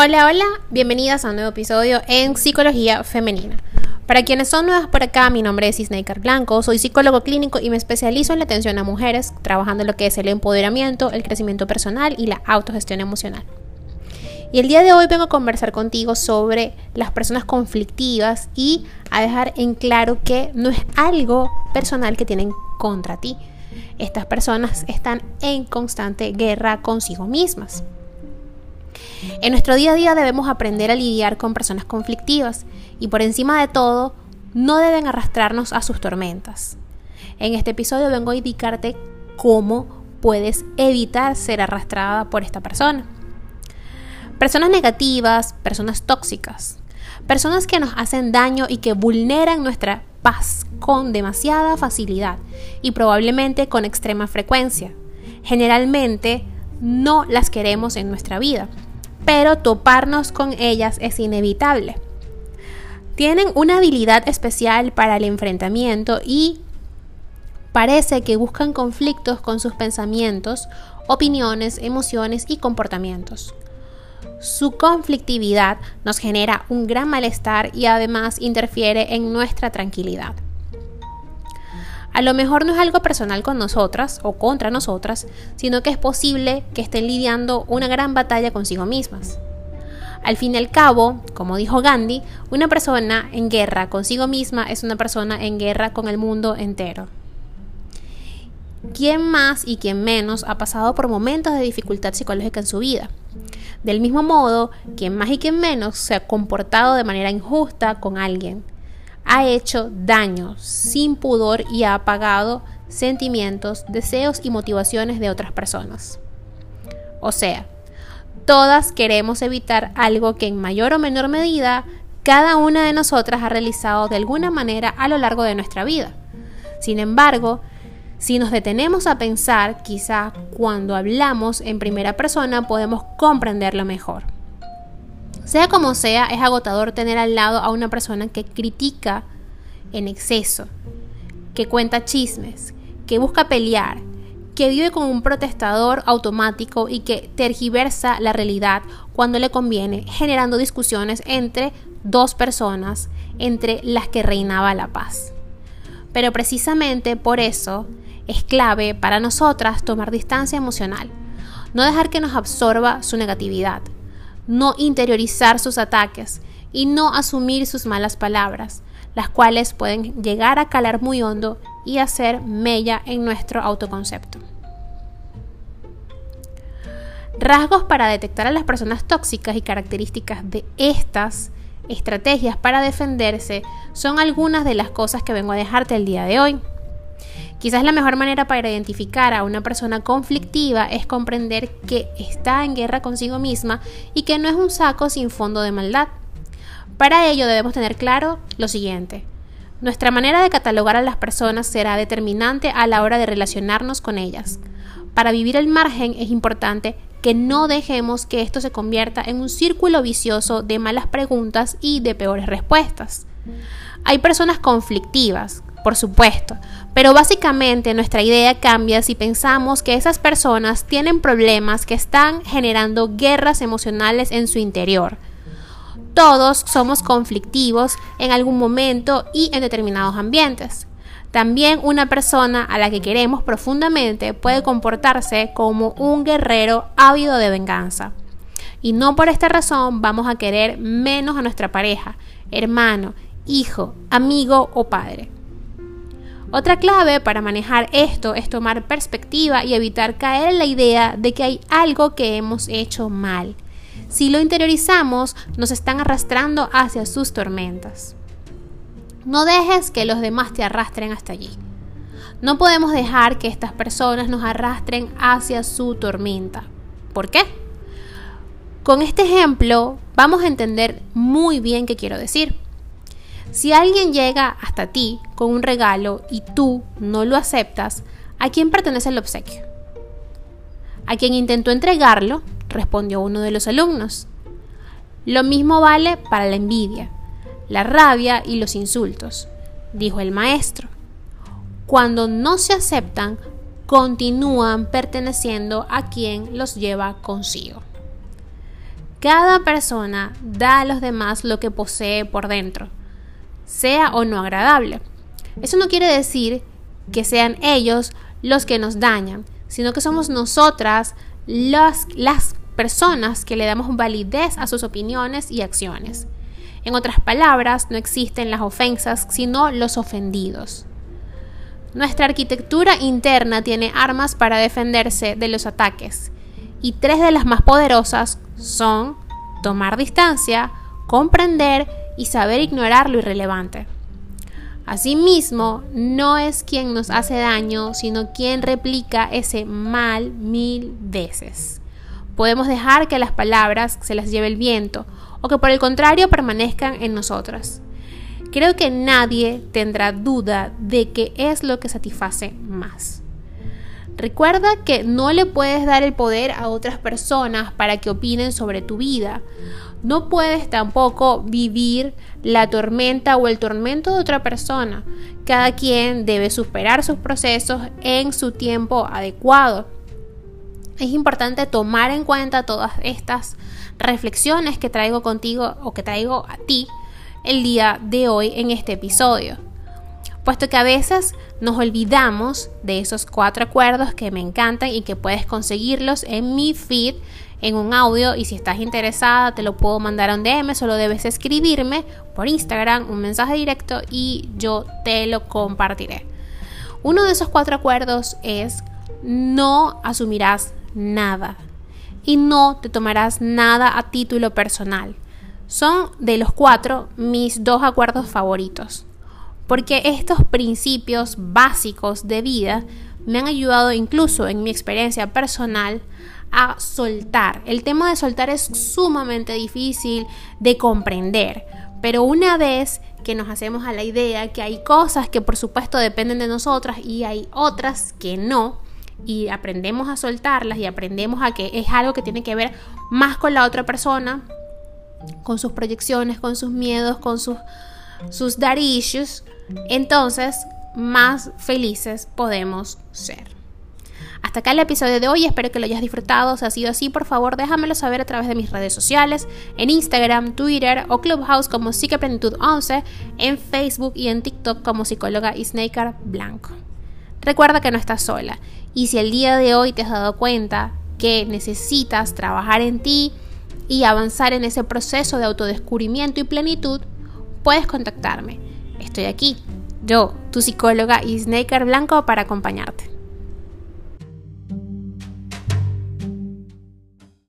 Hola, hola, bienvenidas a un nuevo episodio en Psicología Femenina. Para quienes son nuevas por acá, mi nombre es Isnaker Blanco, soy psicólogo clínico y me especializo en la atención a mujeres, trabajando en lo que es el empoderamiento, el crecimiento personal y la autogestión emocional. Y el día de hoy vengo a conversar contigo sobre las personas conflictivas y a dejar en claro que no es algo personal que tienen contra ti. Estas personas están en constante guerra consigo mismas. En nuestro día a día debemos aprender a lidiar con personas conflictivas y por encima de todo, no deben arrastrarnos a sus tormentas. En este episodio vengo a indicarte cómo puedes evitar ser arrastrada por esta persona. Personas negativas, personas tóxicas, personas que nos hacen daño y que vulneran nuestra paz con demasiada facilidad y probablemente con extrema frecuencia. Generalmente no las queremos en nuestra vida pero toparnos con ellas es inevitable. Tienen una habilidad especial para el enfrentamiento y parece que buscan conflictos con sus pensamientos, opiniones, emociones y comportamientos. Su conflictividad nos genera un gran malestar y además interfiere en nuestra tranquilidad. A lo mejor no es algo personal con nosotras o contra nosotras, sino que es posible que estén lidiando una gran batalla consigo mismas. Al fin y al cabo, como dijo Gandhi, una persona en guerra consigo misma es una persona en guerra con el mundo entero. ¿Quién más y quién menos ha pasado por momentos de dificultad psicológica en su vida? Del mismo modo, quien más y quien menos se ha comportado de manera injusta con alguien, ha hecho daño sin pudor y ha apagado sentimientos, deseos y motivaciones de otras personas. O sea, todas queremos evitar algo que en mayor o menor medida cada una de nosotras ha realizado de alguna manera a lo largo de nuestra vida. Sin embargo, si nos detenemos a pensar, quizá cuando hablamos en primera persona podemos comprenderlo mejor. Sea como sea, es agotador tener al lado a una persona que critica en exceso, que cuenta chismes, que busca pelear, que vive como un protestador automático y que tergiversa la realidad cuando le conviene, generando discusiones entre dos personas entre las que reinaba la paz. Pero precisamente por eso es clave para nosotras tomar distancia emocional, no dejar que nos absorba su negatividad, no interiorizar sus ataques y no asumir sus malas palabras, las cuales pueden llegar a calar muy hondo y hacer mella en nuestro autoconcepto. Rasgos para detectar a las personas tóxicas y características de estas estrategias para defenderse son algunas de las cosas que vengo a dejarte el día de hoy. Quizás la mejor manera para identificar a una persona conflictiva es comprender que está en guerra consigo misma y que no es un saco sin fondo de maldad. Para ello debemos tener claro lo siguiente. Nuestra manera de catalogar a las personas será determinante a la hora de relacionarnos con ellas. Para vivir el margen es importante que no dejemos que esto se convierta en un círculo vicioso de malas preguntas y de peores respuestas. Hay personas conflictivas, por supuesto, pero básicamente nuestra idea cambia si pensamos que esas personas tienen problemas que están generando guerras emocionales en su interior. Todos somos conflictivos en algún momento y en determinados ambientes. También una persona a la que queremos profundamente puede comportarse como un guerrero ávido de venganza. Y no por esta razón vamos a querer menos a nuestra pareja, hermano, hijo, amigo o padre. Otra clave para manejar esto es tomar perspectiva y evitar caer en la idea de que hay algo que hemos hecho mal. Si lo interiorizamos, nos están arrastrando hacia sus tormentas. No dejes que los demás te arrastren hasta allí. No podemos dejar que estas personas nos arrastren hacia su tormenta. ¿Por qué? Con este ejemplo vamos a entender muy bien qué quiero decir. Si alguien llega hasta ti con un regalo y tú no lo aceptas, ¿a quién pertenece el obsequio? A quien intentó entregarlo, respondió uno de los alumnos. Lo mismo vale para la envidia, la rabia y los insultos, dijo el maestro. Cuando no se aceptan, continúan perteneciendo a quien los lleva consigo. Cada persona da a los demás lo que posee por dentro, sea o no agradable. Eso no quiere decir que sean ellos los que nos dañan, sino que somos nosotras las, las personas que le damos validez a sus opiniones y acciones. En otras palabras, no existen las ofensas, sino los ofendidos. Nuestra arquitectura interna tiene armas para defenderse de los ataques, y tres de las más poderosas son tomar distancia, comprender y saber ignorar lo irrelevante. Asimismo, no es quien nos hace daño, sino quien replica ese mal mil veces. Podemos dejar que las palabras se las lleve el viento o que por el contrario permanezcan en nosotras. Creo que nadie tendrá duda de qué es lo que satisface más. Recuerda que no le puedes dar el poder a otras personas para que opinen sobre tu vida. No puedes tampoco vivir la tormenta o el tormento de otra persona. Cada quien debe superar sus procesos en su tiempo adecuado. Es importante tomar en cuenta todas estas reflexiones que traigo contigo o que traigo a ti el día de hoy en este episodio puesto que a veces nos olvidamos de esos cuatro acuerdos que me encantan y que puedes conseguirlos en mi feed en un audio y si estás interesada te lo puedo mandar a un DM, solo debes escribirme por Instagram un mensaje directo y yo te lo compartiré. Uno de esos cuatro acuerdos es no asumirás nada y no te tomarás nada a título personal. Son de los cuatro mis dos acuerdos favoritos porque estos principios básicos de vida me han ayudado incluso en mi experiencia personal a soltar. El tema de soltar es sumamente difícil de comprender, pero una vez que nos hacemos a la idea que hay cosas que por supuesto dependen de nosotras y hay otras que no, y aprendemos a soltarlas y aprendemos a que es algo que tiene que ver más con la otra persona, con sus proyecciones, con sus miedos, con sus, sus dar issues, entonces más felices podemos ser. Hasta acá el episodio de hoy, espero que lo hayas disfrutado. Si ha sido así, por favor déjamelo saber a través de mis redes sociales, en Instagram, Twitter o Clubhouse como Psiqueplenitud 11, en Facebook y en TikTok como psicóloga y Snaker Blanco. Recuerda que no estás sola y si el día de hoy te has dado cuenta que necesitas trabajar en ti y avanzar en ese proceso de autodescubrimiento y plenitud, puedes contactarme estoy aquí, yo, tu psicóloga y Snaker Blanco, para acompañarte.